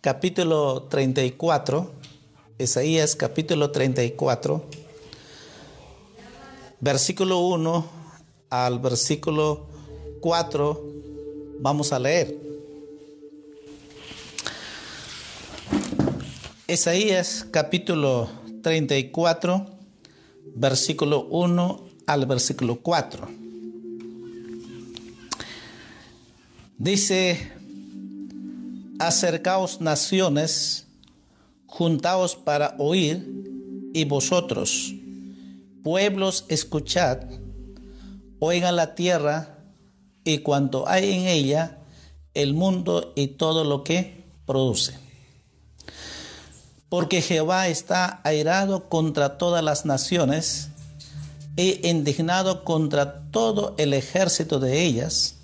capítulo 34, Isaías capítulo 34, versículo 1 al versículo 4, vamos a leer. Isaías capítulo 34, versículo 1 al versículo 4. Dice Acercaos naciones, juntaos para oír, y vosotros, pueblos, escuchad, oigan la tierra y cuanto hay en ella, el mundo y todo lo que produce. Porque Jehová está airado contra todas las naciones e indignado contra todo el ejército de ellas,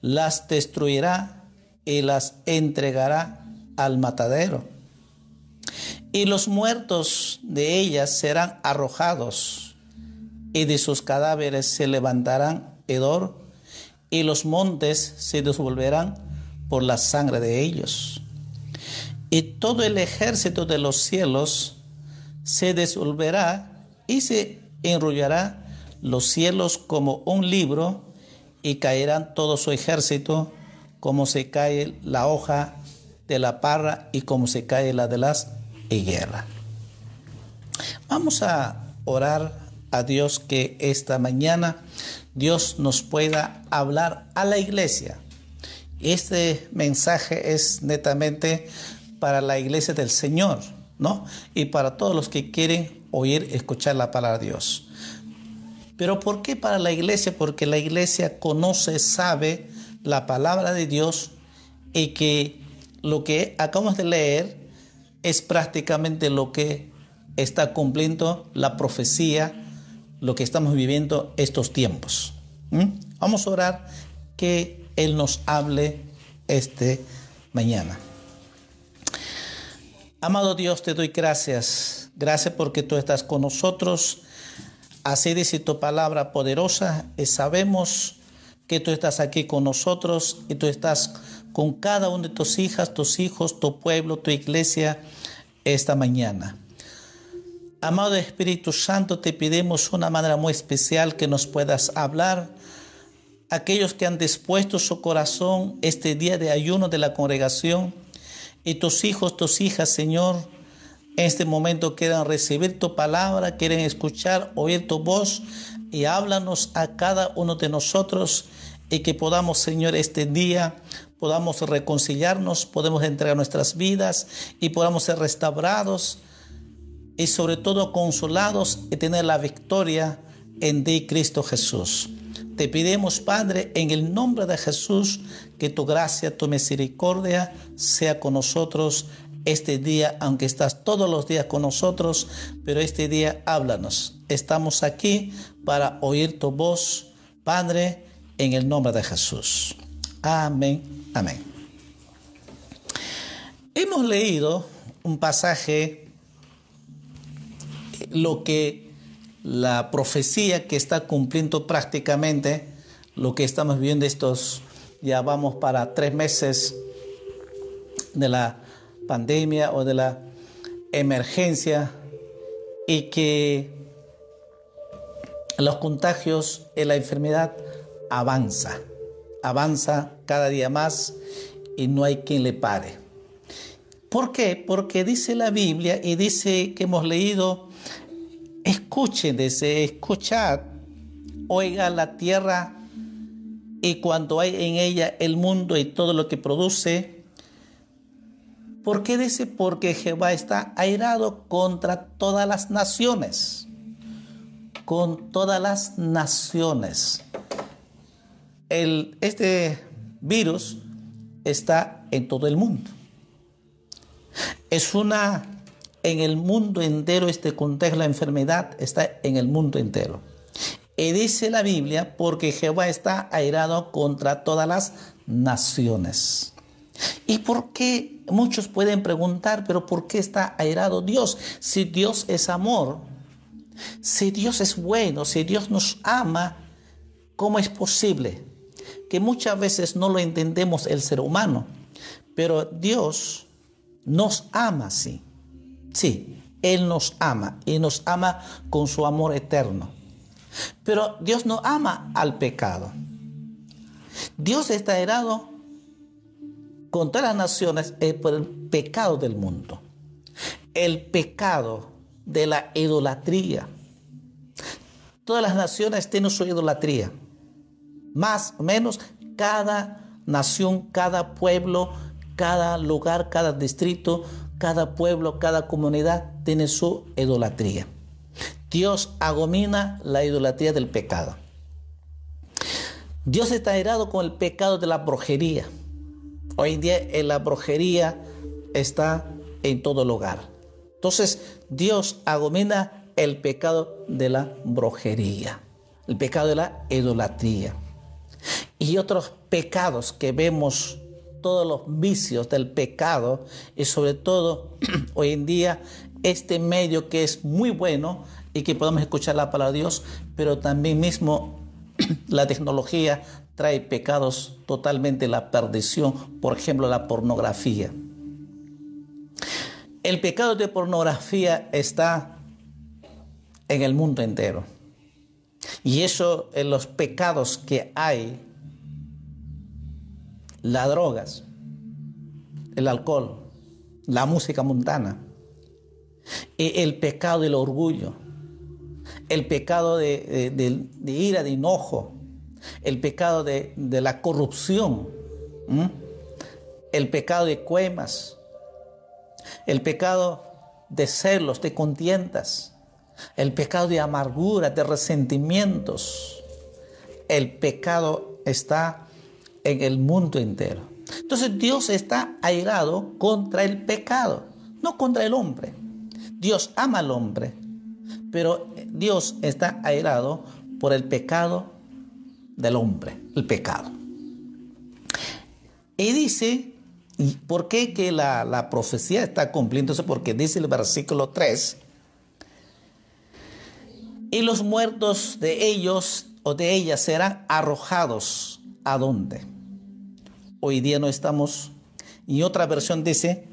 las destruirá y las entregará al matadero. Y los muertos de ellas serán arrojados, y de sus cadáveres se levantarán hedor, y los montes se devolverán por la sangre de ellos. Y todo el ejército de los cielos se desolverá y se enrollará los cielos como un libro, y caerán todo su ejército como se cae la hoja de la parra y como se cae la de las higueras. Vamos a orar a Dios que esta mañana Dios nos pueda hablar a la iglesia. Este mensaje es netamente para la iglesia del Señor, ¿no? Y para todos los que quieren oír, escuchar la palabra de Dios. Pero ¿por qué para la iglesia? Porque la iglesia conoce, sabe, la palabra de Dios y que lo que acabamos de leer es prácticamente lo que está cumpliendo la profecía, lo que estamos viviendo estos tiempos. ¿Mm? Vamos a orar que Él nos hable este mañana. Amado Dios, te doy gracias. Gracias porque tú estás con nosotros. Así dice tu palabra poderosa y sabemos que tú estás aquí con nosotros y tú estás con cada uno de tus hijas, tus hijos, tu pueblo, tu iglesia esta mañana. Amado Espíritu Santo, te pedimos una manera muy especial que nos puedas hablar. Aquellos que han dispuesto su corazón este día de ayuno de la congregación y tus hijos, tus hijas, Señor, en este momento quieren recibir tu palabra, quieren escuchar, oír tu voz y háblanos a cada uno de nosotros y que podamos, Señor, este día podamos reconciliarnos, podemos entregar nuestras vidas y podamos ser restaurados y sobre todo consolados y tener la victoria en ti, Cristo Jesús. Te pedimos, Padre, en el nombre de Jesús, que tu gracia, tu misericordia sea con nosotros este día, aunque estás todos los días con nosotros, pero este día háblanos. Estamos aquí para oír tu voz, Padre, en el nombre de Jesús. Amén, amén. Hemos leído un pasaje, lo que la profecía que está cumpliendo prácticamente, lo que estamos viendo estos, ya vamos para tres meses de la pandemia o de la emergencia y que los contagios y la enfermedad avanza, avanza cada día más y no hay quien le pare. ¿Por qué? Porque dice la Biblia y dice que hemos leído, escuchen, escuchad, oiga la tierra y cuando hay en ella el mundo y todo lo que produce. ¿Por qué dice? Porque Jehová está airado contra todas las naciones. Con todas las naciones. El, este virus está en todo el mundo. Es una, en el mundo entero, este contexto, la enfermedad está en el mundo entero. Y dice la Biblia, porque Jehová está airado contra todas las naciones. ¿Y por qué? Muchos pueden preguntar, pero ¿por qué está airado Dios? Si Dios es amor, si Dios es bueno, si Dios nos ama, ¿cómo es posible? Que muchas veces no lo entendemos el ser humano, pero Dios nos ama así. Sí, Él nos ama y nos ama con su amor eterno. Pero Dios no ama al pecado. Dios está herado contra las naciones por el pecado del mundo. El pecado de la idolatría. Todas las naciones tienen su idolatría. Más o menos cada nación, cada pueblo, cada lugar, cada distrito, cada pueblo, cada comunidad tiene su idolatría. Dios agomina la idolatría del pecado. Dios está airado con el pecado de la brujería. Hoy en día eh, la brujería está en todo lugar. Entonces Dios agomina el pecado de la brujería, el pecado de la idolatría y otros pecados que vemos, todos los vicios del pecado y sobre todo hoy en día este medio que es muy bueno y que podemos escuchar la palabra de Dios, pero también mismo la tecnología trae pecados totalmente la perdición, por ejemplo la pornografía. El pecado de pornografía está en el mundo entero. Y eso en los pecados que hay, las drogas, el alcohol, la música mundana, el pecado del orgullo, el pecado de, ira, de enojo, el pecado de, la corrupción, el pecado de cuemas, el pecado de celos, de contiendas, el pecado de amargura, de resentimientos. El pecado está en el mundo entero. Entonces Dios está airado contra el pecado, no contra el hombre. Dios ama al hombre, pero Dios está airado por el pecado del hombre, el pecado. Y dice, ¿por qué que la, profecía está cumpliéndose? Porque dice el versículo 3, y los muertos de ellos o de ellas serán arrojados a dónde. Hoy día no estamos, y otra versión dice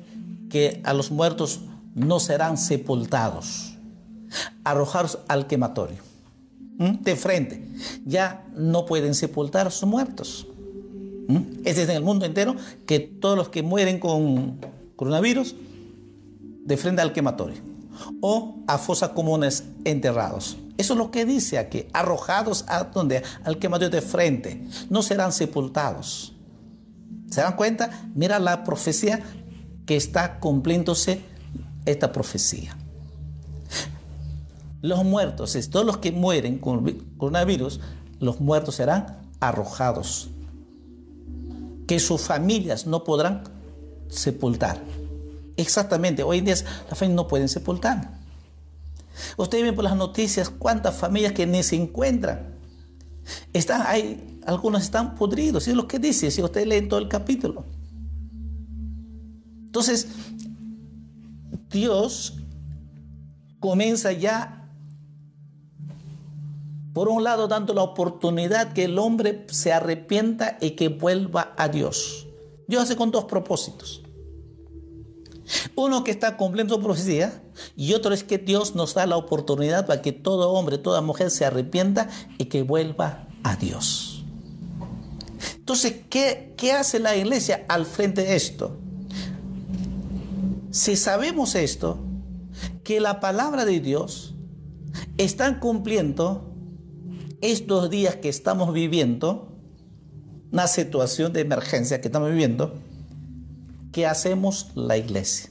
que a los muertos no serán sepultados arrojados al quematorio. De frente. Ya no pueden sepultar a sus muertos. Es en el mundo entero que todos los que mueren con coronavirus, de frente al quematorio. O a fosas comunes enterrados. Eso es lo que dice aquí. Arrojados a donde? Al quematorio de frente. No serán sepultados. ¿Se dan cuenta? Mira la profecía que está cumpliéndose esta profecía. Los muertos, todos los que mueren con coronavirus, los muertos serán arrojados. Que sus familias no podrán sepultar. Exactamente, hoy en día las familias no pueden sepultar. Ustedes ven por las noticias cuántas familias que ni se encuentran. Están, hay, algunos están podridos, es lo que dice, si ustedes leen todo el capítulo. Entonces, Dios comienza ya por un lado, dando la oportunidad que el hombre se arrepienta y que vuelva a Dios. Dios hace con dos propósitos. Uno que está cumpliendo su profecía y otro es que Dios nos da la oportunidad para que todo hombre, toda mujer se arrepienta y que vuelva a Dios. Entonces, ¿qué, qué hace la iglesia al frente de esto? si sabemos esto, que la palabra de Dios está cumpliendo estos días que estamos viviendo, una situación de emergencia que estamos viviendo, ¿qué hacemos la iglesia?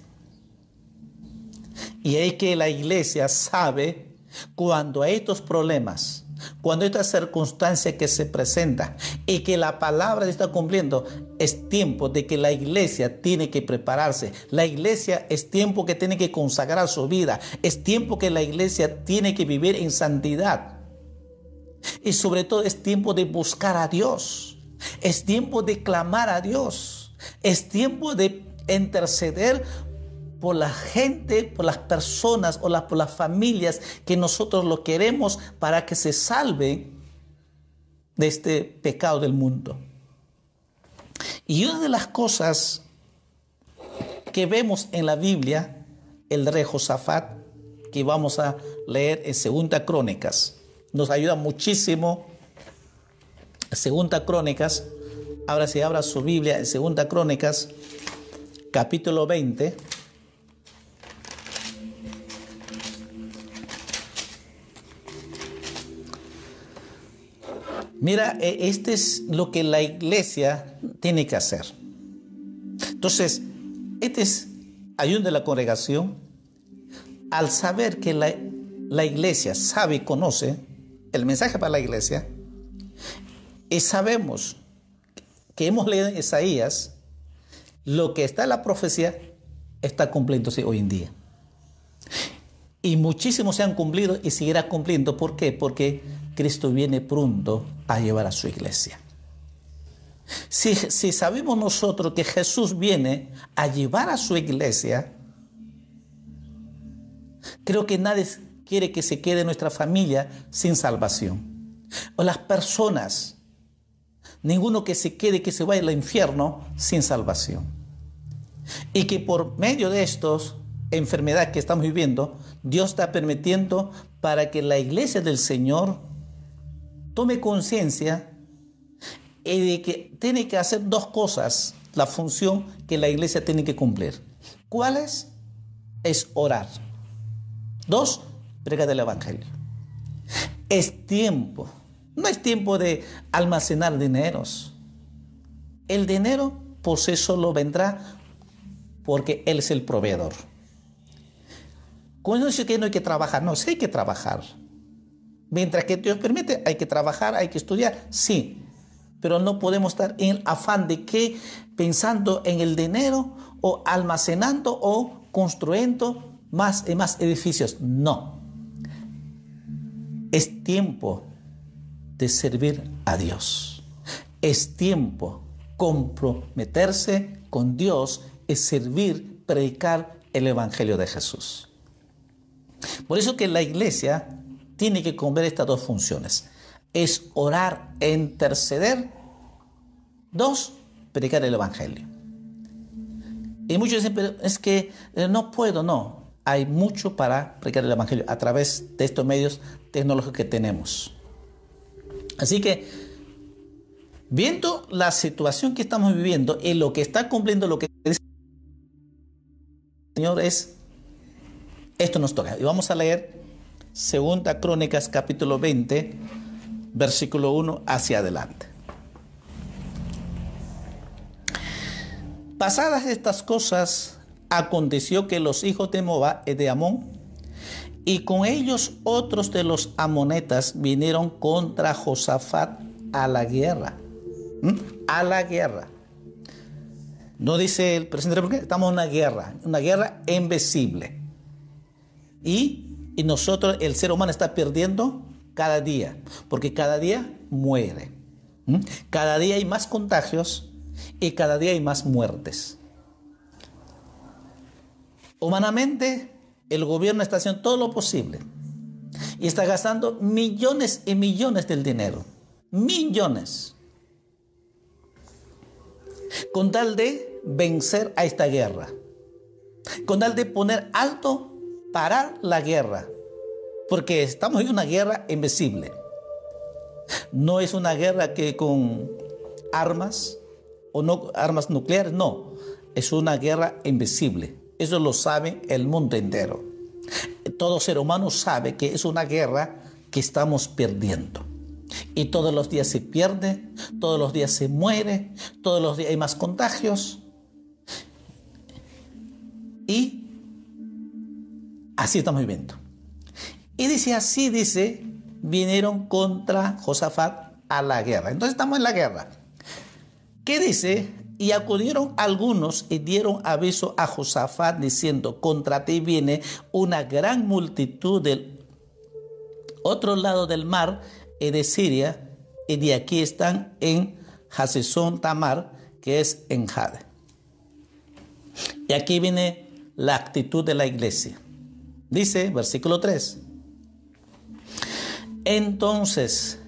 Y es que la iglesia sabe cuando hay estos problemas, cuando esta circunstancia que se presenta y que la palabra está cumpliendo, es tiempo de que la iglesia tiene que prepararse. La iglesia es tiempo que tiene que consagrar su vida. Es tiempo que la iglesia tiene que vivir en santidad. Y sobre todo es tiempo de buscar a Dios. Es tiempo de clamar a Dios. Es tiempo de interceder por la gente, por las personas o por las familias que nosotros lo queremos para que se salven de este pecado del mundo. Y una de las cosas que vemos en la Biblia, el rey Josafat, que vamos a leer en Segunda Crónicas, nos ayuda muchísimo. Segunda Crónicas, ahora si abra su Biblia en Segunda Crónicas, capítulo 20. Mira, e, este es lo que la iglesia tiene que hacer. Entonces, este es ayuno de la congregación. Al saber que la, la iglesia sabe y conoce el mensaje para la iglesia, y sabemos que hemos leído en Isaías, lo que está en la profecía está cumpliéndose hoy en día. Y muchísimos se han cumplido y seguirá cumpliendo. ¿Por qué? Porque Cristo viene pronto a llevar a su iglesia. Si, si, sabemos nosotros que Jesús viene a llevar a su iglesia, creo que nadie quiere que se quede nuestra familia sin salvación. O las personas, ninguno que se quede, que se vaya al infierno sin salvación. Y que por medio de estos enfermedades que estamos viviendo, Dios está permitiendo para que la iglesia del Señor tome conciencia de que tiene que hacer dos cosas, la función que la iglesia tiene que cumplir. ¿Cuáles? Es orar. Dos, prega del Evangelio. Es tiempo. No es tiempo de almacenar dineros. El dinero por sí solo vendrá porque Él es el proveedor. Cuando dice que no hay que trabajar, no, sí hay que trabajar. Mientras que Dios permite, hay que trabajar, hay que estudiar, sí. Pero no podemos estar en afán de que pensando en el dinero o almacenando o construyendo más y más edificios. No. Es tiempo de servir a Dios. Es tiempo comprometerse con Dios, es servir, predicar el Evangelio de Jesús. Por eso que la iglesia tiene que cumplir estas dos funciones. Es orar e interceder. Dos, predicar el Evangelio. Y muchos dicen, pero es que eh, no puedo, no. Hay mucho para predicar el Evangelio a través de estos medios tecnológicos que tenemos. Así que, viendo la situación que estamos viviendo y lo que está cumpliendo lo que dice el Señor es, esto nos toca. Y vamos a leer Segunda Crónicas capítulo 20, versículo 1 hacia adelante. Pasadas estas cosas, aconteció que los hijos de Moab y de Amón, y con ellos otros de los amonetas vinieron contra Josafat a la guerra. ¿Mm? A la guerra. No dice el presidente porque estamos en una guerra, una guerra invisible. Y y nosotros, el ser humano está perdiendo cada día, porque cada día muere. Cada día hay más contagios y cada día hay más muertes. Humanamente, el gobierno está haciendo todo lo posible y está gastando millones y millones del dinero. Millones. Con tal de vencer a esta guerra. Con tal de poner alto parar la guerra, porque estamos en una guerra invisible. No es una guerra que con armas o no armas nucleares, no, es una guerra invisible. Eso lo sabe el mundo entero. Todo ser humano sabe que es una guerra que estamos perdiendo. Y todos los días se pierde, todos los días se muere, todos los días hay más contagios. Y así estamos viviendo. Y dice así, dice, vinieron contra Josafat a la guerra. Entonces estamos en la guerra. ¿Qué dice? Y acudieron algunos y dieron aviso a Josafat diciendo, contra ti viene una gran multitud del otro lado del mar y de Siria, y de aquí están en Hasesón Tamar, que es en Jade. Y aquí viene la actitud de la iglesia. Dice, versículo 3. Entonces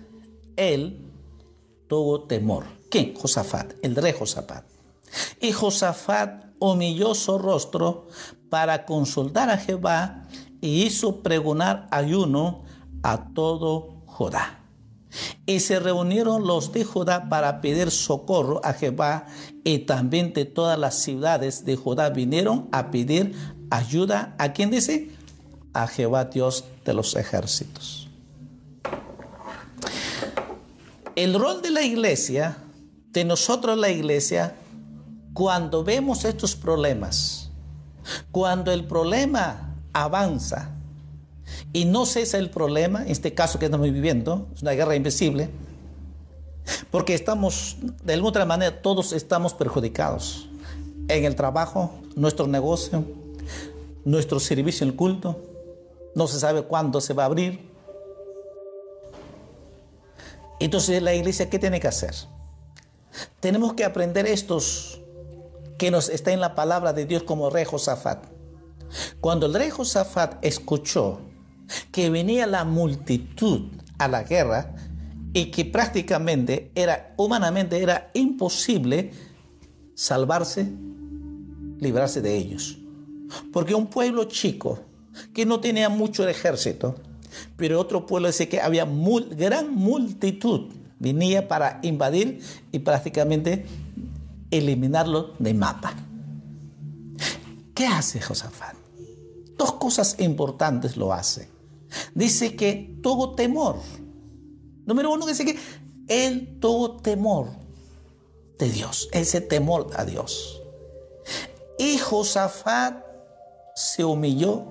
él tuvo temor. ¿Quién? Josafat, el rey Josafat. Y Josafat humilló su rostro para consultar a Jehová y hizo pregonar ayuno a todo Judá. Y se reunieron los de Judá para pedir socorro a Jehová y también de todas las ciudades de Judá vinieron a pedir ayuda. ¿A quién dice? A Jehová Dios de los ejércitos. El rol de la iglesia, de nosotros la iglesia, cuando vemos estos problemas, cuando el problema avanza y no cesa el problema, en este caso que estamos viviendo, es una guerra invisible, porque estamos, de alguna otra manera, todos estamos perjudicados en el trabajo, nuestro negocio, nuestro servicio el culto, no se sabe cuándo se va a abrir, entonces la iglesia, ¿qué tiene que hacer? Tenemos que aprender estos que nos está en la palabra de Dios como rey Josafat. Cuando el rey Josafat escuchó que venía la multitud a la guerra y que prácticamente era humanamente era imposible salvarse, librarse de ellos. Porque un pueblo chico que no tenía mucho ejército, pero otro pueblo dice que había gran multitud, venía para invadir y prácticamente eliminarlo de mapa. ¿Qué hace Josafat? Dos cosas importantes lo hace. Dice que tuvo temor. Número uno dice que él tuvo temor de Dios, ese temor a Dios. Y Josafat se humilló,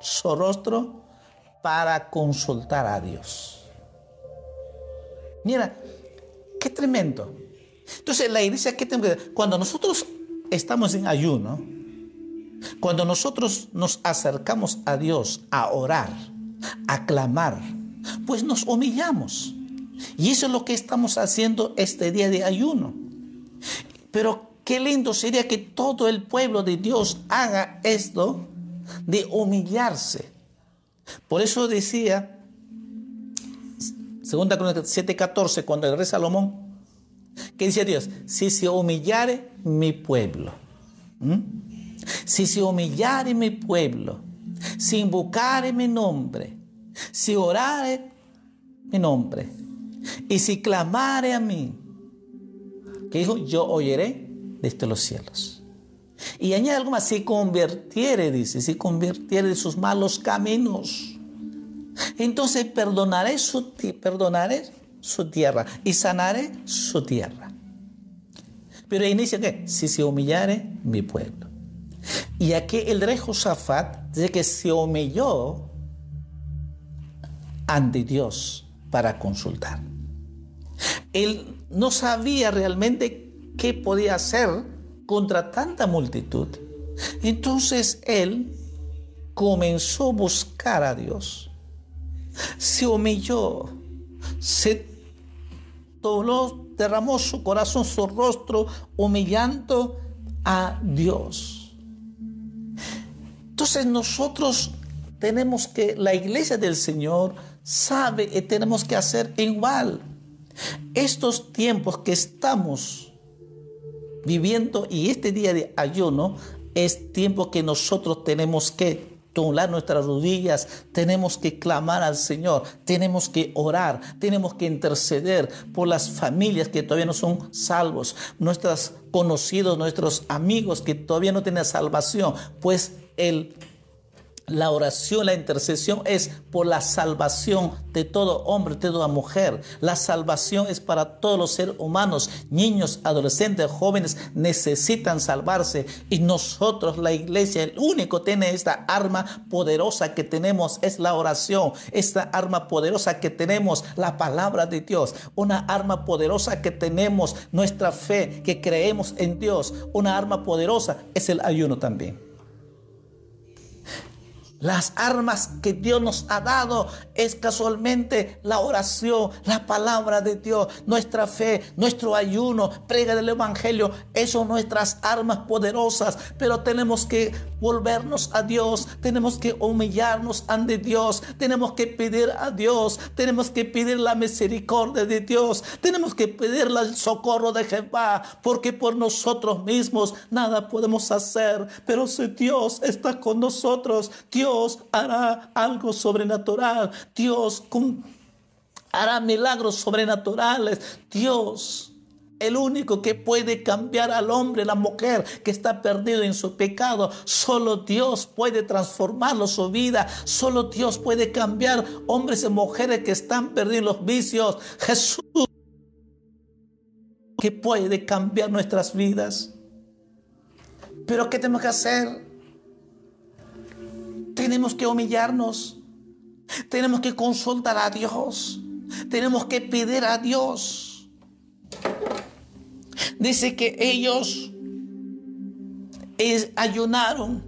su rostro para consultar a Dios. Mira, qué tremendo. Entonces, la iglesia, ¿qué tenemos que Cuando nosotros estamos en ayuno, cuando nosotros nos acercamos a Dios a orar, a clamar, pues nos humillamos. Y eso es lo que estamos haciendo este día de ayuno. Pero qué lindo sería que todo el pueblo de Dios haga esto de humillarse por eso decía, 2 Crónicas 7:14, cuando el rey Salomón, que dice Dios, si se humillare mi pueblo, si se humillare mi pueblo, si invocare mi nombre, si orare mi nombre, y si clamare a mí, que dijo, yo oiré desde los cielos. Y añade algo más, si convirtiere, dice, si convirtiere de sus malos caminos, entonces perdonaré su, tierra y sanaré su tierra. Pero inicia que, si se humillare mi pueblo. Y aquí el rey Josafat dice que se humilló ante Dios para consultar. Él no sabía realmente qué podía hacer contra tanta multitud. Entonces él comenzó a buscar a Dios. Se humilló, se dobló, derramó su corazón, su rostro, humillando a Dios. Entonces nosotros tenemos que, la iglesia del Señor sabe y tenemos que hacer igual. Estos tiempos que estamos viviendo y este día de ayuno es tiempo que nosotros tenemos que doblar nuestras rodillas, tenemos que clamar al Señor, tenemos que orar, tenemos que interceder por las familias que todavía no son salvos, nuestros conocidos, nuestros amigos que todavía no tienen salvación, pues el la oración, la intercesión es por la salvación de todo hombre, de toda mujer. La salvación es para todos los seres humanos. Niños, adolescentes, jóvenes necesitan salvarse. Y nosotros, la iglesia, el único tiene esta arma poderosa que tenemos es la oración. Esta arma poderosa que tenemos, la palabra de Dios. Una arma poderosa que tenemos, nuestra fe, que creemos en Dios. Una arma poderosa es el ayuno también. Las armas que Dios nos ha dado es casualmente la oración, la palabra de Dios, nuestra fe, nuestro ayuno, prega del Evangelio. Eso son nuestras armas poderosas, pero tenemos que volvernos a Dios, tenemos que humillarnos ante Dios, tenemos que pedir a Dios, tenemos que pedir la misericordia de Dios, tenemos que pedir el socorro de Jehová, porque por nosotros mismos nada podemos hacer, pero si Dios está con nosotros, Dios Dios hará algo sobrenatural. Dios hará milagros sobrenaturales. Dios, el único que puede cambiar al hombre, la mujer que está perdido en su pecado, solo Dios puede transformarlo su vida. Solo Dios puede cambiar hombres y mujeres que están perdidos en los vicios. Jesús que puede cambiar nuestras vidas. Pero ¿qué tenemos que hacer? Tenemos que humillarnos. Tenemos que consultar a Dios. Tenemos que pedir a Dios. Dice que ellos ayunaron.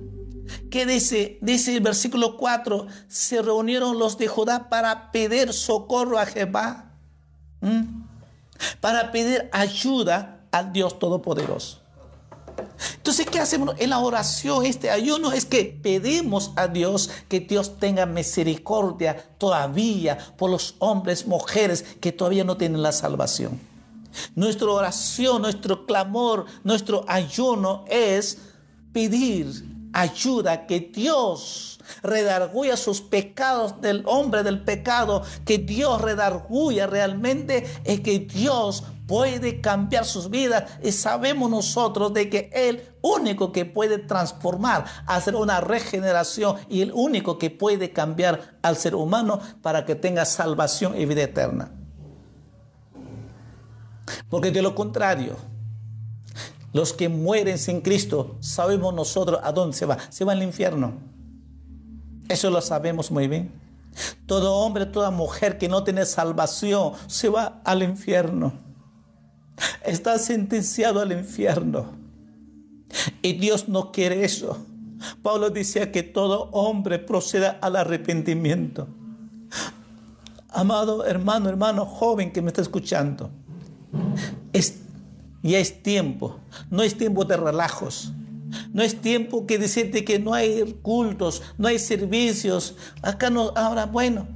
¿Qué dice? Dice el versículo 4, se reunieron los de Judá para pedir socorro a Jehová. Para pedir ayuda al Dios Todopoderoso. Entonces, ¿qué hacemos en la oración, este ayuno? Es que pedimos a Dios que Dios tenga misericordia todavía por los hombres, mujeres que todavía no tienen la salvación. Nuestra oración, nuestro clamor, nuestro ayuno es pedir ayuda, que Dios redarguya sus pecados del hombre del pecado, que Dios redarguya realmente, es que Dios puede cambiar sus vidas y sabemos nosotros de que el único que puede transformar, hacer una regeneración y el único que puede cambiar al ser humano para que tenga salvación y vida eterna. Porque de lo contrario, los que mueren sin Cristo, sabemos nosotros a dónde se va. Se va al infierno. Eso lo sabemos muy bien. Todo hombre, toda mujer que no tiene salvación se va al infierno está sentenciado al infierno. Y Dios no quiere eso. Pablo decía que todo hombre proceda al arrepentimiento. Amado hermano, hermano joven que me está escuchando, es, ya es tiempo, no es tiempo de relajos. No es tiempo que decirte que no hay cultos, no hay servicios. Acá no, ahora, bueno,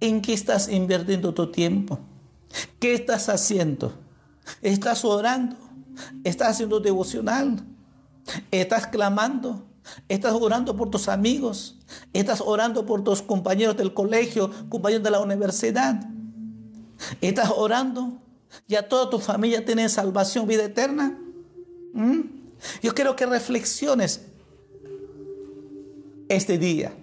¿en qué estás invirtiendo tu tiempo? ¿Qué estás haciendo? ¿Estás orando? ¿Estás haciendo devocional? ¿Estás clamando? ¿Estás orando por tus amigos? ¿Estás orando por tus compañeros del colegio, compañeros de la universidad? ¿Estás orando? ¿Ya toda tu familia tiene salvación, vida eterna? ¿Mm? Yo quiero que reflexiones este día.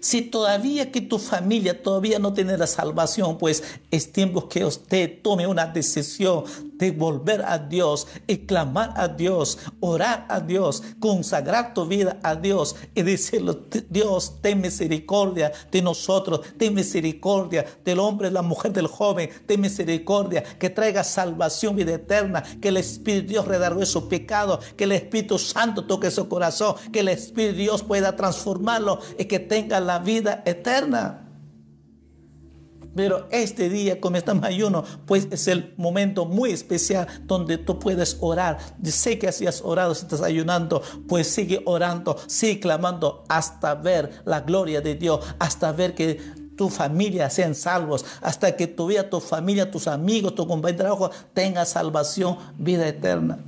Si todavía que tu familia todavía no tiene la salvación, pues es tiempo que usted tome una decisión de volver a Dios y a Dios, orar a Dios, consagrar tu vida a Dios y decirle, Dios, ten misericordia de nosotros, ten misericordia del hombre, la mujer, del joven, ten misericordia, que traiga salvación, vida eterna, que el Espíritu Dios redargue su pecado, que el Espíritu Santo toque su corazón, que el Espíritu Dios pueda transformarlo y que tenga la vida eterna. Pero este día, como estamos ayuno, pues es el momento muy especial donde tú puedes orar. Sé que así has orado, si estás ayunando, pues sigue orando, sigue clamando hasta ver la gloria de Dios, hasta ver que tu familia sean salvos, hasta que tu vida, tu familia, tus amigos, tu compañero de trabajo tenga salvación, vida eterna.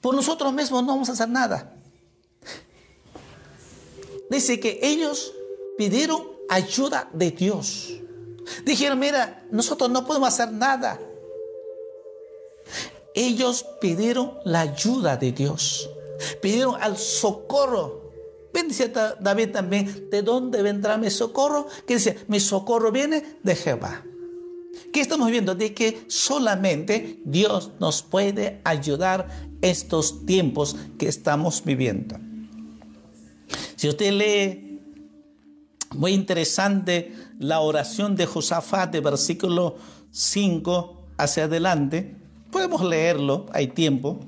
Por nosotros mismos no vamos a hacer nada. Dice que ellos pidieron ayuda de Dios. Dijeron, mira, nosotros no podemos hacer nada. Ellos pidieron la ayuda de Dios. Pidieron al socorro. Bendice David también, ¿de dónde vendrá mi socorro? Que dice, mi socorro viene de Jehová. ¿Qué estamos viendo? De que solamente Dios nos puede ayudar estos tiempos que estamos viviendo. Si usted lee, muy interesante, la oración de Josafat de versículo 5 hacia adelante, podemos leerlo, hay tiempo.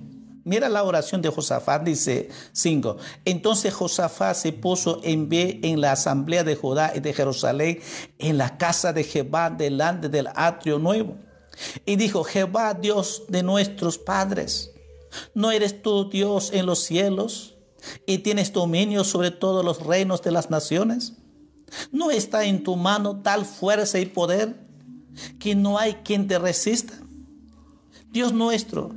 Mira la oración de Josafat, dice 5. Entonces Josafat se puso en pie en la asamblea de Judá y de Jerusalén, en la casa de Jehová, delante del atrio nuevo. Y dijo, Jehová, Dios de nuestros padres, ¿no eres tú Dios en los cielos y tienes dominio sobre todos los reinos de las naciones? ¿No está en tu mano tal fuerza y poder que no hay quien te resista? Dios nuestro,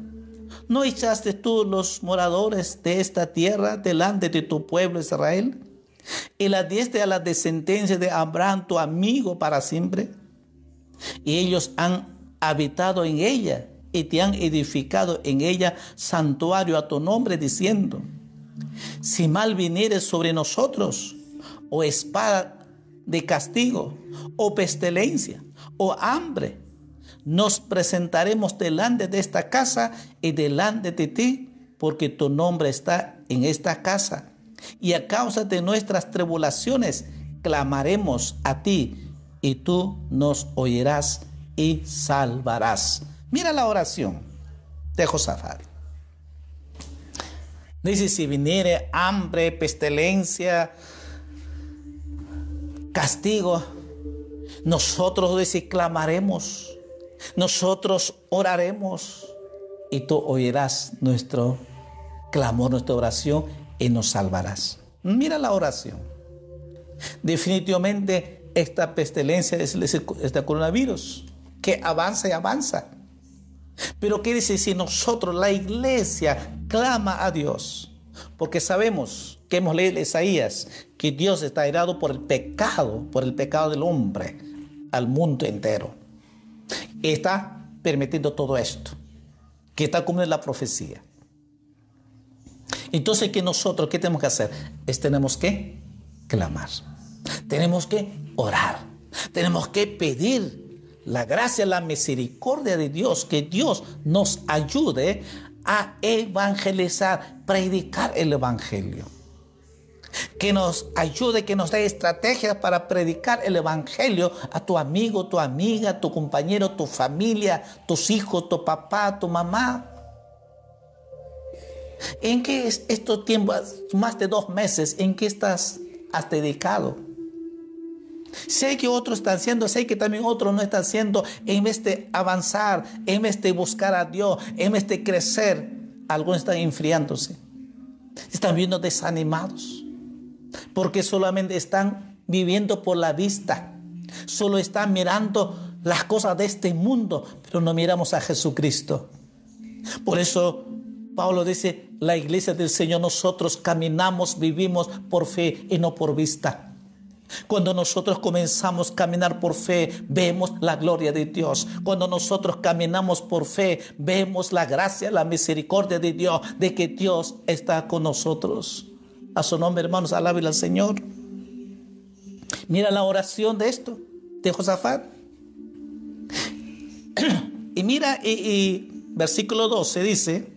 ¿no echaste tú los moradores de esta tierra delante de tu pueblo Israel? Y la diste a la descendencia de Abraham, tu amigo, para siempre. Y ellos han habitado en ella y te han edificado en ella santuario a tu nombre, diciendo, si mal vinieres sobre nosotros, o espada de castigo, o pestilencia, o hambre, nos presentaremos delante de esta casa y delante de ti, porque tu nombre está en esta casa. Y a causa de nuestras tribulaciones, clamaremos a ti, y tú nos oirás y salvarás. Mira la oración de Josafat. Dice, si viniere hambre, pestilencia, castigo, nosotros dice, clamaremos, nosotros oraremos y tú oirás nuestro clamor, nuestra oración y nos salvarás. Mira la oración. Definitivamente esta pestilencia es este coronavirus que avanza y avanza. Pero ¿qué dice si nosotros, la iglesia, clama a Dios? Porque sabemos que hemos leído en Isaías que Dios está irado por el pecado, por el pecado del hombre al mundo entero. Está permitiendo todo esto, que está cumpliendo la profecía. Entonces, ¿qué nosotros qué tenemos que hacer? Es tenemos que clamar. Tenemos que orar. Tenemos que pedir la gracia, la misericordia de Dios, que Dios nos ayude a evangelizar, predicar el Evangelio. Que nos ayude, que nos dé estrategias para predicar el Evangelio a tu amigo, tu amiga, tu compañero, tu familia, tus hijos, tu papá, tu mamá. ¿En qué estos tiempos, más de dos meses, en qué estás has dedicado? Sé que otros están haciendo, sé que también otros no están haciendo. En vez de avanzar, en vez de buscar a Dios, en vez de crecer, algunos están enfriándose. Están viendo desanimados. Porque solamente están viviendo por la vista. Solo están mirando las cosas de este mundo, pero no miramos a Jesucristo. Por eso Pablo dice, la iglesia del Señor, nosotros caminamos, vivimos por fe y no por vista. Cuando nosotros comenzamos a caminar por fe, vemos la gloria de Dios. Cuando nosotros caminamos por fe, vemos la gracia, la misericordia de Dios, de que Dios está con nosotros. A su nombre, hermanos, alábele al Señor. Mira la oración de esto, de Josafat. Y mira, y, versículo 12 dice,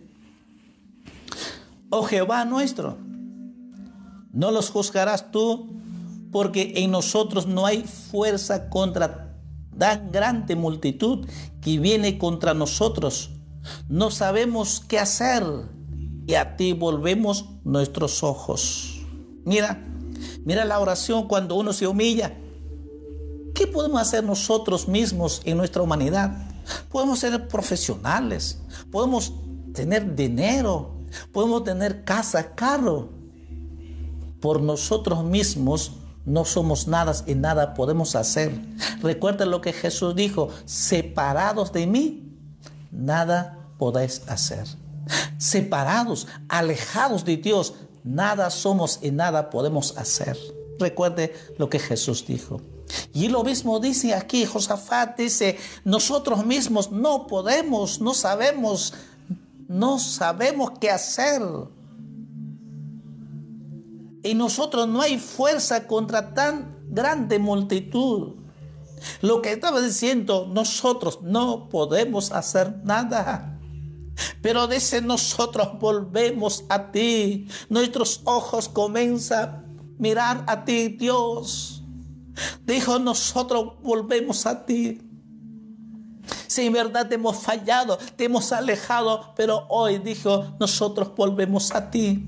oh Jehová nuestro, no los juzgarás tú porque en nosotros no hay fuerza contra tan grande multitud que viene contra nosotros. No sabemos qué hacer y a ti volvemos nuestros ojos. Mira, mira la oración cuando uno se humilla. ¿Qué podemos hacer nosotros mismos en nuestra humanidad? Podemos ser profesionales, podemos tener dinero, podemos tener casa, carro. Por nosotros mismos no somos nada y nada podemos hacer. Recuerda lo que Jesús dijo, separados de mí, nada podéis hacer. Separados, alejados de Dios, nada somos y nada podemos hacer. Recuerde lo que Jesús dijo. Y lo mismo dice aquí, Josafat dice, nosotros mismos no podemos, no sabemos, no sabemos qué hacer. Y nosotros no hay fuerza contra tan grande multitud. Lo que estaba diciendo, nosotros no podemos hacer nada. Pero dice, nosotros volvemos a ti. Nuestros ojos comienzan a mirar a ti, Dios. Dijo, nosotros volvemos a ti. Si en verdad te hemos fallado, te hemos alejado, pero hoy dijo, nosotros volvemos a ti.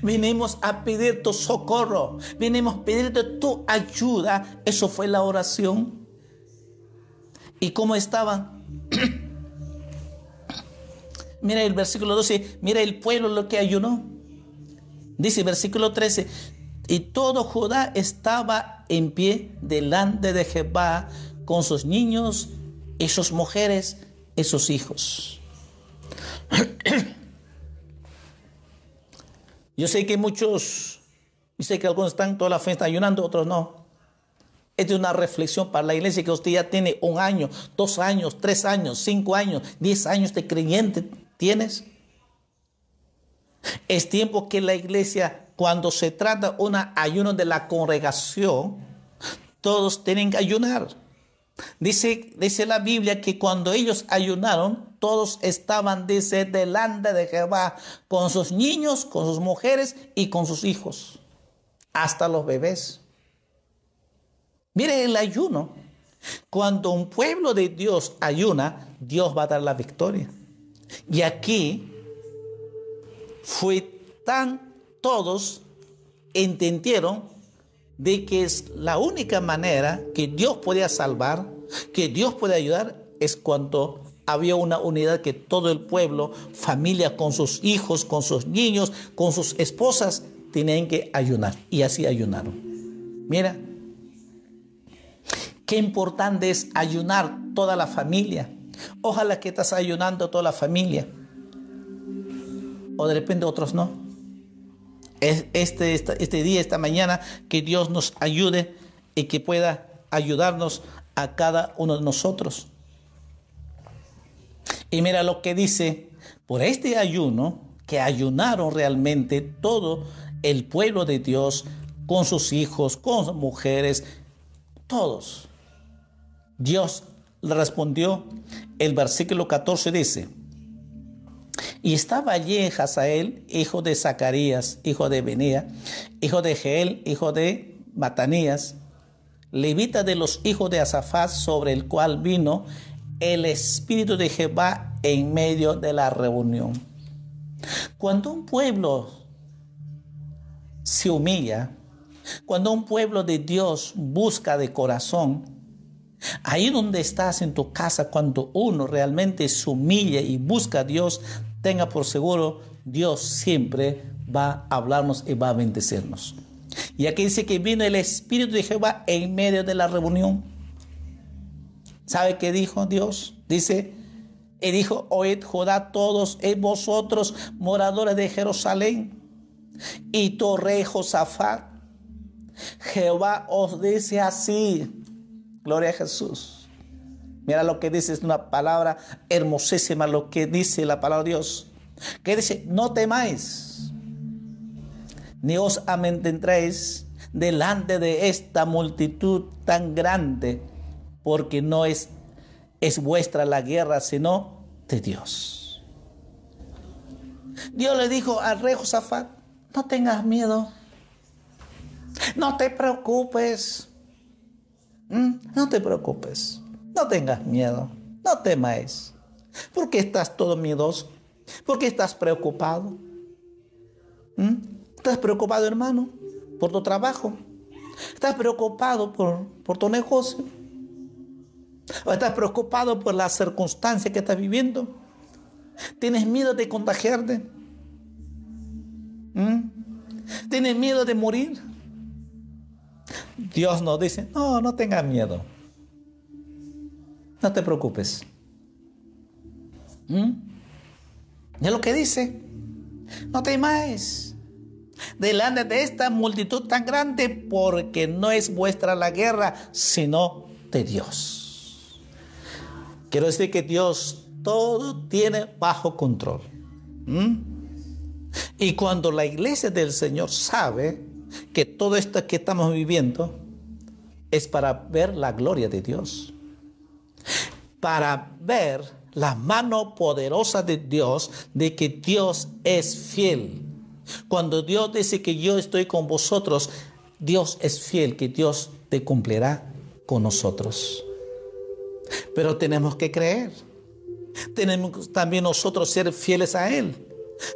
Vinimos a pedir tu socorro, vinimos a pedirte tu ayuda. Eso fue la oración. ¿Y cómo estaban? mira el versículo 12, mira el pueblo lo que ayunó. Dice versículo 13, y todo Judá estaba en pie delante de Jehová con sus niños y sus mujeres y sus hijos. Yo sé que muchos, yo sé que algunos están toda la fe ayunando, otros no. Esta es una reflexión para la iglesia que usted ya tiene un año, dos años, tres años, cinco años, diez años de creyente tienes. Es tiempo que la iglesia, cuando se trata un ayuno de la congregación, todos tienen que ayunar. Dice, dice la Biblia que cuando ellos ayunaron, todos estaban, dice, delante de Jehová, con sus niños, con sus mujeres y con sus hijos, hasta los bebés. Mire el ayuno. Cuando un pueblo de Dios ayuna, Dios va a dar la victoria. Y aquí fue tan todos entendieron de que es la única manera que Dios podía salvar, que Dios puede ayudar, es cuando había una unidad que todo el pueblo, familia con sus hijos, con sus niños, con sus esposas, tenían que ayunar. Y así ayunaron. Mira, qué importante es ayunar toda la familia. Ojalá que estás ayunando toda la familia. O de repente otros no este, este día, esta mañana, que Dios nos ayude y que pueda ayudarnos a cada uno de nosotros. Y mira lo que dice, por este ayuno, que ayunaron realmente todo el pueblo de Dios, con sus hijos, con sus mujeres, todos. Dios le respondió, el versículo 14 dice, y estaba allí Hazael, hijo de Zacarías, hijo de Benía, hijo de Geel, hijo de Matanías, levita de los hijos de Asafat, sobre el cual vino el Espíritu de Jehová en medio de la reunión. Cuando un pueblo se humilla, cuando un pueblo de Dios busca de corazón, ahí donde estás en tu casa, cuando uno realmente se humilla y busca a Dios, tenga por seguro, Dios siempre va a hablarnos y va a bendecirnos. Y aquí dice que vino el Espíritu de Jehová en medio de la reunión. ¿Sabe qué dijo Dios? Dice, y dijo, oíd Judá todos y vosotros moradores de Jerusalén y torre Josafat. Jehová os dice así, gloria a Jesús. Mira lo que dice, es una palabra hermosísima lo que dice la palabra de Dios. Que dice, no temáis, ni os amedrentéis delante de esta multitud tan grande, porque no es, es vuestra la guerra, sino de Dios. Dios le dijo al rey Josafat, no tengas miedo, no te preocupes, ¿Mm? no te preocupes. No tengas miedo, no temáis. ¿Por qué estás todo miedoso? ¿Por qué estás preocupado? ¿Mm? ¿Estás preocupado, hermano, por tu trabajo? ¿Estás preocupado por, por tu negocio? ¿O estás preocupado por la circunstancia que estás viviendo? ¿Tienes miedo de contagiarte? ¿Mm? ¿Tienes miedo de morir? Dios nos dice, no, no tengas miedo. No te preocupes. ¿Mm? es lo que dice. No temáis delante de esta multitud tan grande, porque no es vuestra la guerra, sino de Dios. Quiero decir que Dios todo tiene bajo control. ¿Mm? Y cuando la iglesia del Señor sabe que todo esto que estamos viviendo es para ver la gloria de Dios, para ver la mano poderosa de Dios, de que Dios es fiel. Cuando Dios dice que yo estoy con vosotros, Dios es fiel, que Dios te cumplirá con nosotros. Pero tenemos que creer. Tenemos también nosotros ser fieles a Él.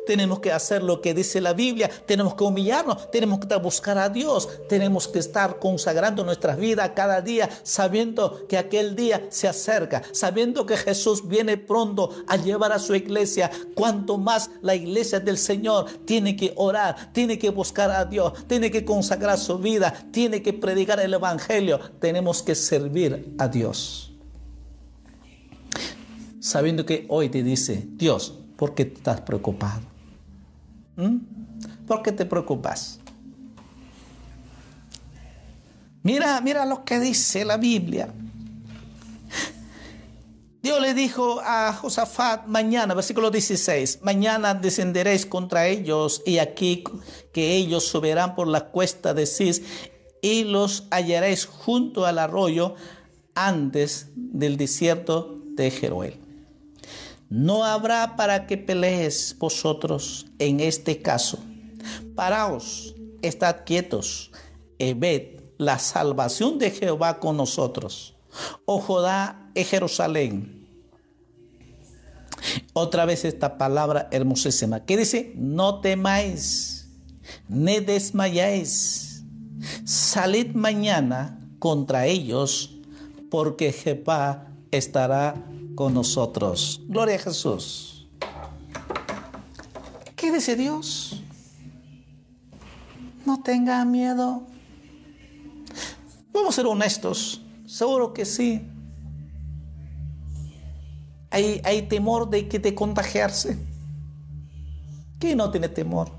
Tenemos que hacer lo que dice la Biblia, tenemos que humillarnos, tenemos que buscar a Dios, tenemos que estar consagrando nuestras vidas cada día, sabiendo que aquel día se acerca, sabiendo que Jesús viene pronto a llevar a su iglesia. Cuanto más la iglesia del Señor tiene que orar, tiene que buscar a Dios, tiene que consagrar su vida, tiene que predicar el Evangelio, tenemos que servir a Dios. Sabiendo que hoy te dice, Dios, ¿Por qué estás preocupado? ¿Mm? ¿Por qué te preocupas? Mira, mira lo que dice la Biblia. Dios le dijo a Josafat mañana, versículo 16, mañana descenderéis contra ellos y aquí que ellos subirán por la cuesta de Cis y los hallaréis junto al arroyo antes del desierto de Jeruel. No habrá para que pelees vosotros en este caso. Paraos, estad quietos y ved la salvación de Jehová con nosotros. O Judá y Jerusalén. Otra vez esta palabra hermosísima. ¿Qué dice? No temáis, ni desmayáis. Salid mañana contra ellos, porque Jehová estará con nosotros. Gloria a Jesús. ¿Qué dice Dios? No tenga miedo. Vamos a ser honestos. Seguro que sí. Hay, hay temor de que te contagiarse. ¿Quién no tiene temor?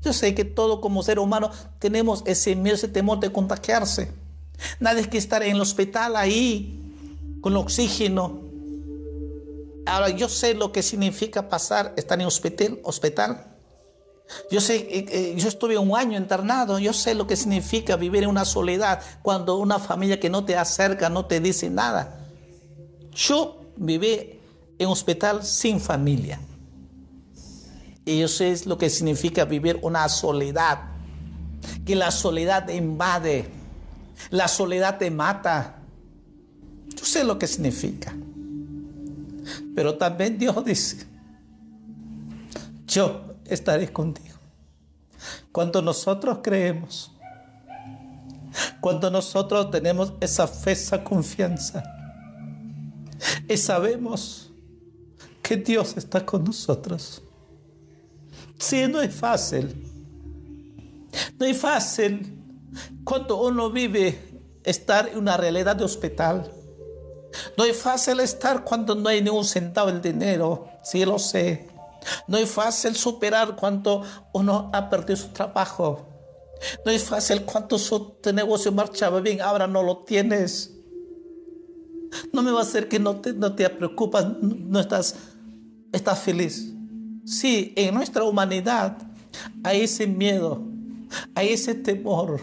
Yo sé que todo como ser humano tenemos ese miedo, ese temor de contagiarse. Nadie que estar en el hospital ahí con oxígeno, Ahora, yo sé lo que significa pasar, estar en hospital. hospital. Yo sé, eh, eh, yo estuve un año internado, yo sé lo que significa vivir en una soledad cuando una familia que no te acerca, no te dice nada. Yo viví en hospital sin familia. Y yo sé lo que significa vivir una soledad, que la soledad te invade, la soledad te mata. Yo sé lo que significa. Pero también Dios dice, yo estaré contigo. Cuando nosotros creemos, cuando nosotros tenemos esa fe, esa confianza, y sabemos que Dios está con nosotros. Sí, no es fácil. No es fácil cuando uno vive estar en una realidad de hospital no es fácil estar cuando no hay ni un centavo de dinero, sí lo sé. No es fácil superar cuando uno ha perdido su trabajo. No es fácil cuando su negocio marchaba bien, ahora no lo tienes. No me va a hacer que no te, no te preocupas, no estás, estás feliz. Sí, en nuestra humanidad hay ese miedo, hay ese temor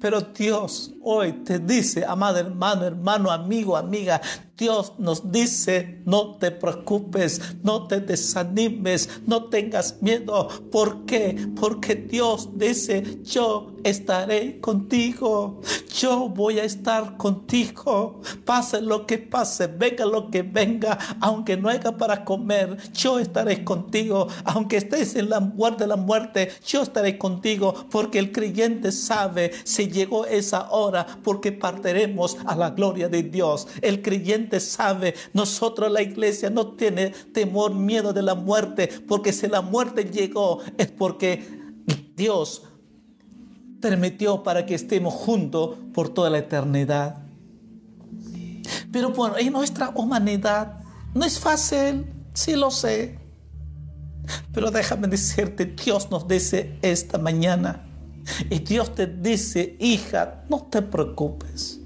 pero Dios hoy te dice, amado hermano, hermano, amigo, amiga, Dios nos dice, no te preocupes, no te desanimes, no tengas miedo. ¿Por qué? Porque Dios dice, yo estaré contigo, yo voy a estar contigo. Pase lo que pase, venga lo que venga, aunque no haya para comer, yo estaré contigo. Aunque estés en la muerte la muerte, yo estaré contigo, porque el creyente sabe si llegó esa hora, porque partiremos a la gloria de Dios. El creyente sabe, nosotros la iglesia no tiene temor, miedo de la muerte, porque si la muerte llegó es porque Dios permitió para que estemos juntos por toda la eternidad. Pero bueno, en nuestra humanidad no es fácil, sí lo sé. Pero déjame decirte, Dios nos dice esta mañana, y Dios te dice, hija, no te preocupes.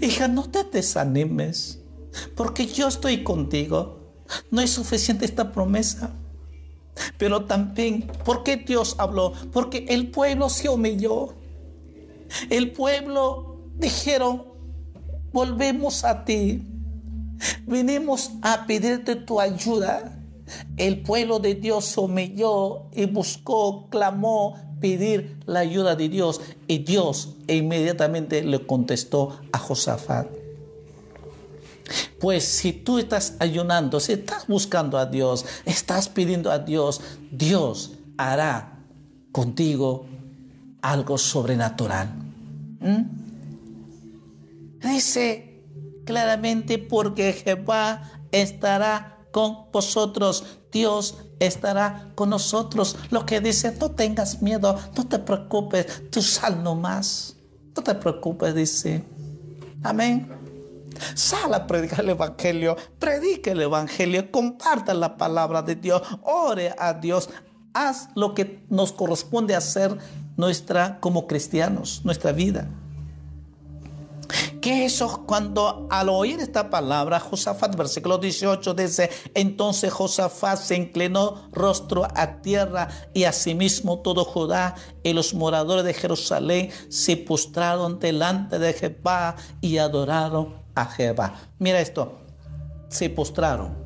Hija, no te desanimes, porque yo estoy contigo. No es suficiente esta promesa. Pero también, ¿por qué Dios habló? Porque el pueblo se humilló. El pueblo dijeron, volvemos a ti. Vinimos a pedirte tu ayuda. El pueblo de Dios se humilló y buscó, clamó, pedir la ayuda de Dios. Y Dios inmediatamente le contestó a Josafat. Pues si tú estás ayunando, si estás buscando a Dios, estás pidiendo a Dios, Dios hará contigo algo sobrenatural. ¿Mm? Dice claramente porque Jehová estará con vosotros, Dios estará con nosotros. Lo que dice, no tengas miedo, no te preocupes, tú sal más. No te preocupes, dice. Amén. Sal a predicar el Evangelio, predique el Evangelio, comparta la palabra de Dios, ore a Dios, haz lo que nos corresponde hacer nuestra como cristianos, nuestra vida. ¿Qué eso cuando al oír esta palabra, Josafat, versículo 18 dice, entonces Josafat se inclinó rostro a tierra y asimismo todo Judá y los moradores de Jerusalén se postraron delante de Jehová y adoraron a Jehová. Mira esto, se postraron.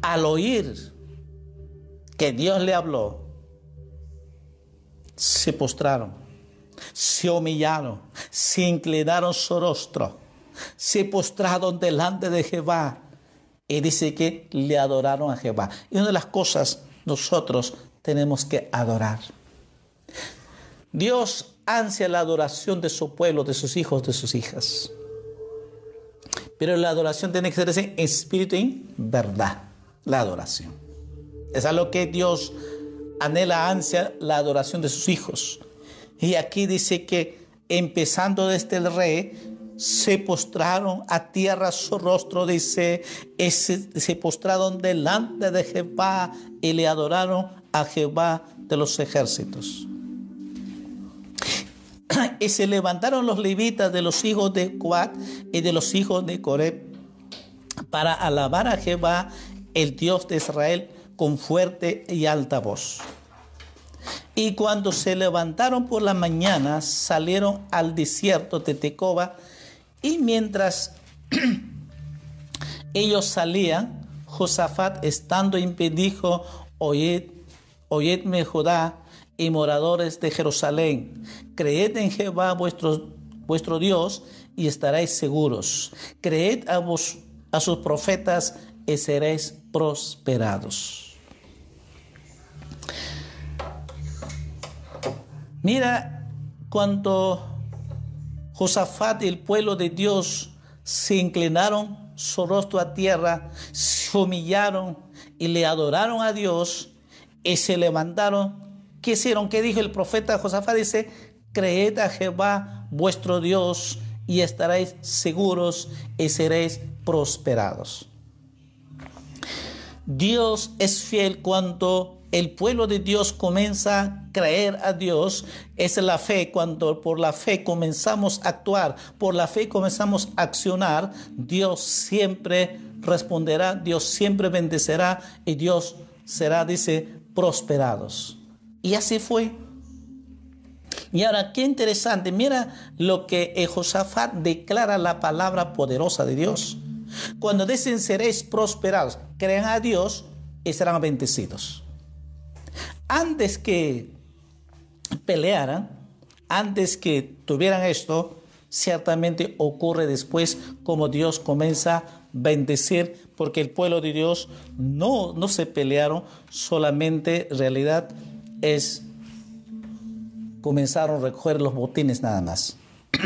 Al oír que Dios le habló, se postraron, se humillaron, se inclinaron su rostro, se postraron delante de Jehová y dice que le adoraron a Jehová. Y una de las cosas nosotros tenemos que adorar. Dios ansia la adoración de su pueblo, de sus hijos, de sus hijas. Pero la adoración tiene que ser en espíritu y verdad. La adoración. Es a lo que Dios anhela, ansia la adoración de sus hijos. Y aquí dice que empezando desde el rey, se postraron a tierra su rostro, dice, se, se postraron delante de Jehová y le adoraron a Jehová de los ejércitos. y se levantaron los levitas de los hijos de Coat y de los hijos de Coreb para alabar a Jehová, el Dios de Israel, con fuerte y alta voz. Y cuando se levantaron por la mañana, salieron al desierto de Tecoba, y mientras ellos salían, Josafat, estando en pie, dijo, oíd, oídme Judá y moradores de Jerusalén, creed en Jehová vuestro, vuestro Dios y estaréis seguros. Creed a, vos, a sus profetas y seréis prosperados. Mira cuando Josafat y el pueblo de Dios se inclinaron su rostro a tierra, se humillaron y le adoraron a Dios y se levantaron. ¿Qué hicieron? ¿Qué dijo el profeta Josafat? Dice, creed a Jehová vuestro Dios y estaréis seguros y seréis prosperados. Dios es fiel cuando el pueblo de Dios comienza a creer a Dios. Es la fe, cuando por la fe comenzamos a actuar, por la fe comenzamos a accionar, Dios siempre responderá, Dios siempre bendecerá y Dios será, dice, prosperados. Y así fue. Y ahora, qué interesante, mira lo que Josafat declara la palabra poderosa de Dios. Cuando dicen seréis prosperados, crean a Dios y serán bendecidos. Antes que pelearan, antes que tuvieran esto, ciertamente ocurre después como Dios comienza a bendecir, porque el pueblo de Dios no, no se pelearon, solamente en realidad es comenzaron a recoger los botines nada más.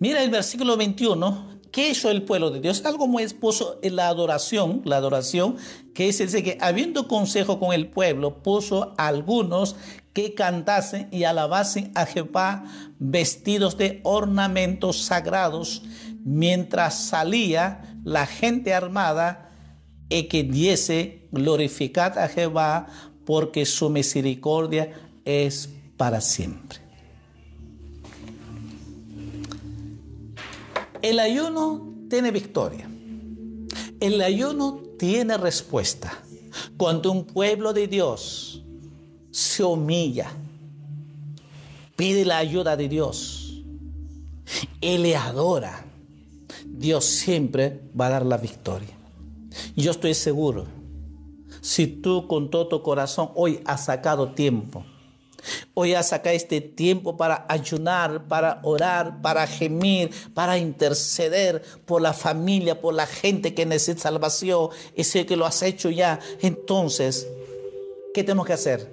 Mira el versículo 21. ¿Qué hizo el pueblo de Dios? Algo muy expuso en la adoración, la adoración, que es ese que habiendo consejo con el pueblo, puso a algunos que cantasen y alabasen a Jehová vestidos de ornamentos sagrados, mientras salía la gente armada y que diese glorificad a Jehová porque su misericordia es para siempre. El ayuno tiene victoria. El ayuno tiene respuesta. Cuando un pueblo de Dios se humilla, pide la ayuda de Dios y le adora, Dios siempre va a dar la victoria. Yo estoy seguro, si tú con todo tu corazón hoy has sacado tiempo Hoy a sacar este tiempo para ayunar, para orar, para gemir, para interceder por la familia, por la gente que necesita salvación. Y sé que lo has hecho ya. Entonces, ¿qué tenemos que hacer?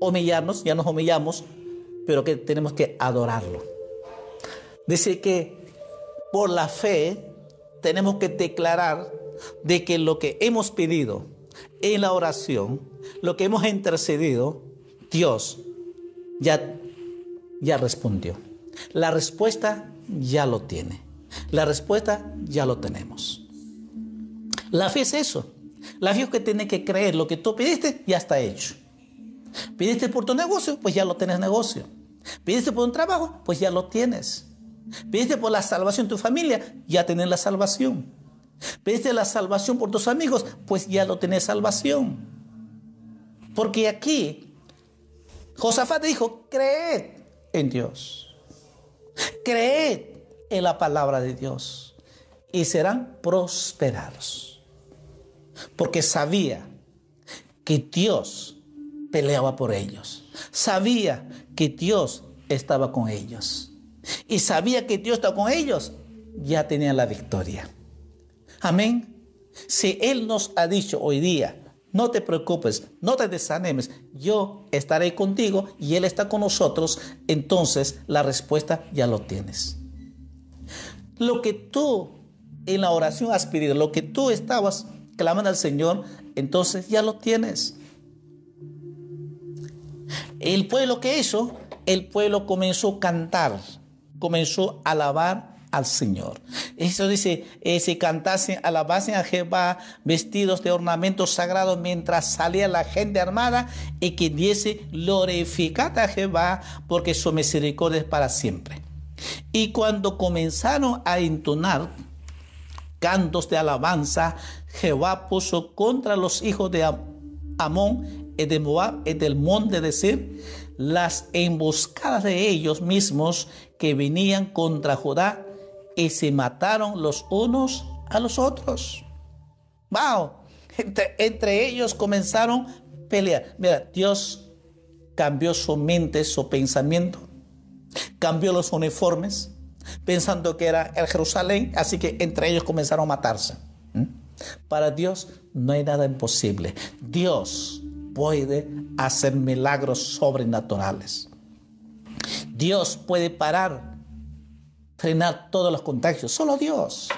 Humillarnos, ya nos humillamos, pero que tenemos que adorarlo. Dice que por la fe tenemos que declarar de que lo que hemos pedido en la oración, lo que hemos intercedido, Dios ya, ya respondió. La respuesta ya lo tiene. La respuesta ya lo tenemos. La fe es eso. La fe es que tiene que creer lo que tú pidiste, ya está hecho. Pidiste por tu negocio, pues ya lo tienes negocio. Pidiste por un trabajo, pues ya lo tienes. Pidiste por la salvación de tu familia, ya tienes la salvación. Pidiste la salvación por tus amigos, pues ya lo tienes salvación. Porque aquí Josafat dijo, creed en Dios. Creed en la palabra de Dios y serán prosperados. Porque sabía que Dios peleaba por ellos. Sabía que Dios estaba con ellos. Y sabía que Dios estaba con ellos, ya tenían la victoria. Amén. Si Él nos ha dicho hoy día, no te preocupes, no te desanimes, yo estaré contigo y Él está con nosotros, entonces la respuesta ya lo tienes. Lo que tú en la oración has pedido, lo que tú estabas clamando al Señor, entonces ya lo tienes. El pueblo que hizo, el pueblo comenzó a cantar, comenzó a alabar al Señor. Eso dice, eh, si cantasen, alabasen a Jehová vestidos de ornamentos sagrados mientras salía la gente armada y que diese glorificad a Jehová porque su misericordia es para siempre. Y cuando comenzaron a entonar cantos de alabanza, Jehová puso contra los hijos de Amón y de Moab y del monte de decir las emboscadas de ellos mismos que venían contra Judá y se mataron los unos a los otros. ¡Wow! Entre, ellos comenzaron a pelear. Mira, Dios cambió su mente, su pensamiento, cambió los uniformes, pensando que era el Jerusalén, así que entre ellos comenzaron a matarse. ¿Mm? Para Dios no hay nada imposible. Dios puede hacer milagros sobrenaturales. Dios puede parar frenar todos los contagios. Solo Dios.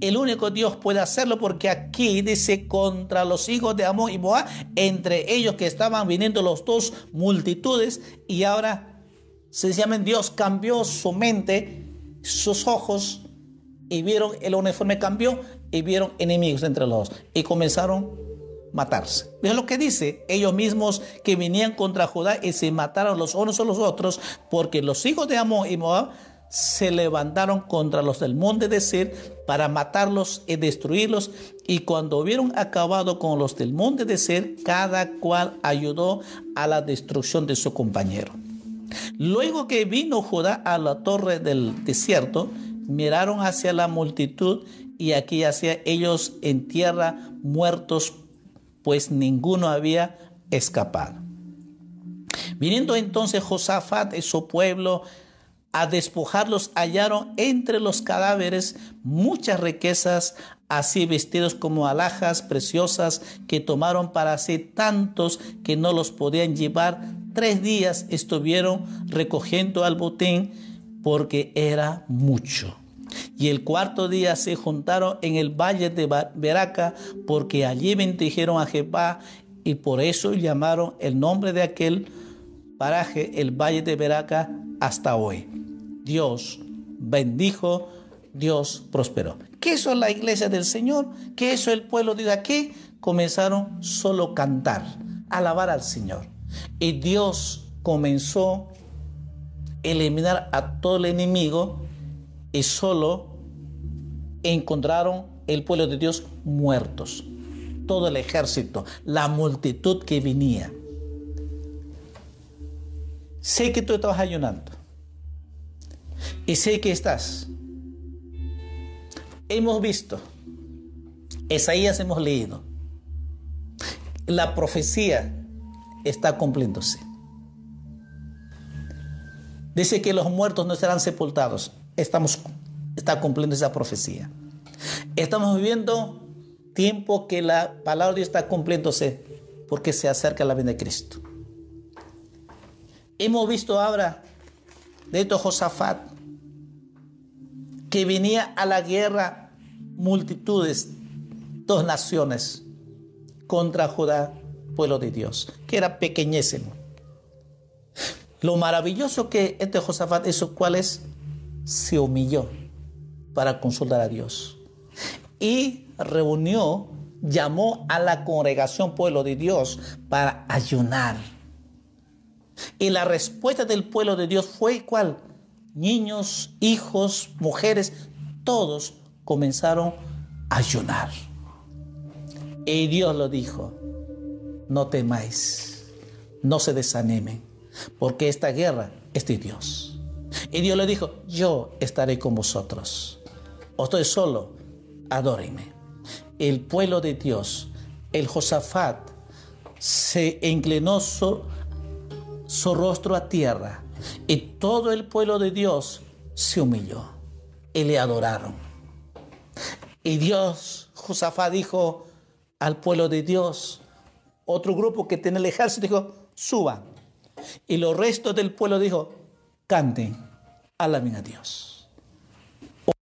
El único Dios puede hacerlo porque aquí dice contra los hijos de Amón y Moab, entre ellos que estaban viniendo los dos multitudes y ahora sencillamente Dios cambió su mente, sus ojos y vieron el uniforme cambió y vieron enemigos entre los dos y comenzaron a matarse. Es lo que dice ellos mismos que venían contra Judá y se mataron los unos a los otros porque los hijos de Amón y Moab se levantaron contra los del monte de Sir para matarlos y destruirlos. Y cuando hubieron acabado con los del monte de Sir, cada cual ayudó a la destrucción de su compañero. Luego que vino Judá a la torre del desierto, miraron hacia la multitud y aquí hacia ellos en tierra muertos, pues ninguno había escapado. Viniendo entonces Josafat y su pueblo, a despojarlos hallaron entre los cadáveres muchas riquezas, así vestidos como alhajas preciosas que tomaron para sí tantos que no los podían llevar. Tres días estuvieron recogiendo al botín porque era mucho. Y el cuarto día se juntaron en el valle de Beraca porque allí bendijeron a Jehová y por eso llamaron el nombre de aquel paraje el valle de Beraca hasta hoy. Dios bendijo Dios prosperó. ¿Qué hizo la iglesia del Señor? ¿Qué hizo el pueblo de aquí? Comenzaron solo a cantar, alabar al Señor. Y Dios comenzó a eliminar a todo el enemigo y solo encontraron el pueblo de Dios muertos. Todo el ejército, la multitud que venía. Sé que tú estabas ayunando. Y sé que estás. Hemos visto. Isaías hemos leído. La profecía está cumpliéndose. Dice que los muertos no serán sepultados. Estamos, está cumpliendo esa profecía. Estamos viviendo tiempo que la palabra de Dios está cumpliéndose porque se acerca la venida de Cristo. Hemos visto ahora de esto Josafat que venía a la guerra multitudes, dos naciones contra Judá, pueblo de Dios, que era pequeñísimo. Lo maravilloso que este Josafat hizo, ¿cuál es? Se humilló para consultar a Dios. Y reunió, llamó a la congregación pueblo de Dios para ayunar. Y la respuesta del pueblo de Dios fue cuál? Niños, hijos, mujeres, todos comenzaron a ayunar. Y Dios lo dijo, no temáis, no se desanimen, porque esta guerra es de Dios. Y Dios le dijo, yo estaré con vosotros. O estoy solo, adórenme. El pueblo de Dios, el Josafat, se inclinó su rostro a tierra y todo el pueblo de Dios se humilló y le adoraron. Y Dios, Josafat dijo al pueblo de Dios, otro grupo que tiene el ejército dijo, suban. Y los restos del pueblo dijo, canten, alaben a Dios.